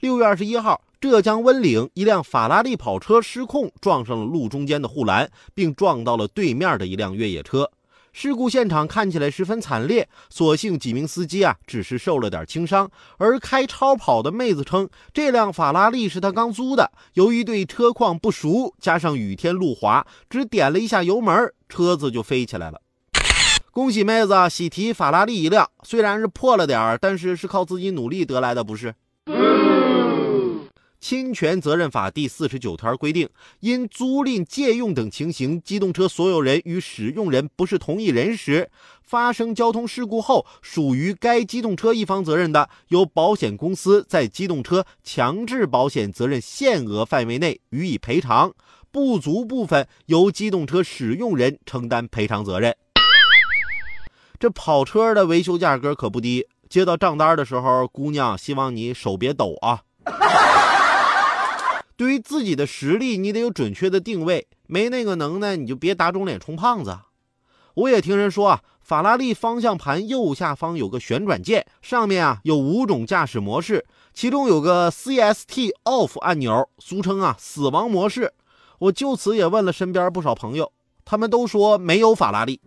六月二十一号，浙江温岭一辆法拉利跑车失控撞上了路中间的护栏，并撞到了对面的一辆越野车。事故现场看起来十分惨烈，所幸几名司机啊只是受了点轻伤。而开超跑的妹子称，这辆法拉利是她刚租的，由于对车况不熟，加上雨天路滑，只点了一下油门，车子就飞起来了。恭喜妹子喜提法拉利一辆，虽然是破了点儿，但是是靠自己努力得来的，不是？侵权责任法第四十九条规定，因租赁、借用等情形，机动车所有人与使用人不是同一人时，发生交通事故后，属于该机动车一方责任的，由保险公司在机动车强制保险责任限额范围内予以赔偿，不足部分由机动车使用人承担赔偿责任。这跑车的维修价格可不低，接到账单的时候，姑娘希望你手别抖啊。对于自己的实力，你得有准确的定位。没那个能耐，你就别打肿脸充胖子。我也听人说啊，法拉利方向盘右下方有个旋转键，上面啊有五种驾驶模式，其中有个 CST Off 按钮，俗称啊死亡模式。我就此也问了身边不少朋友，他们都说没有法拉利。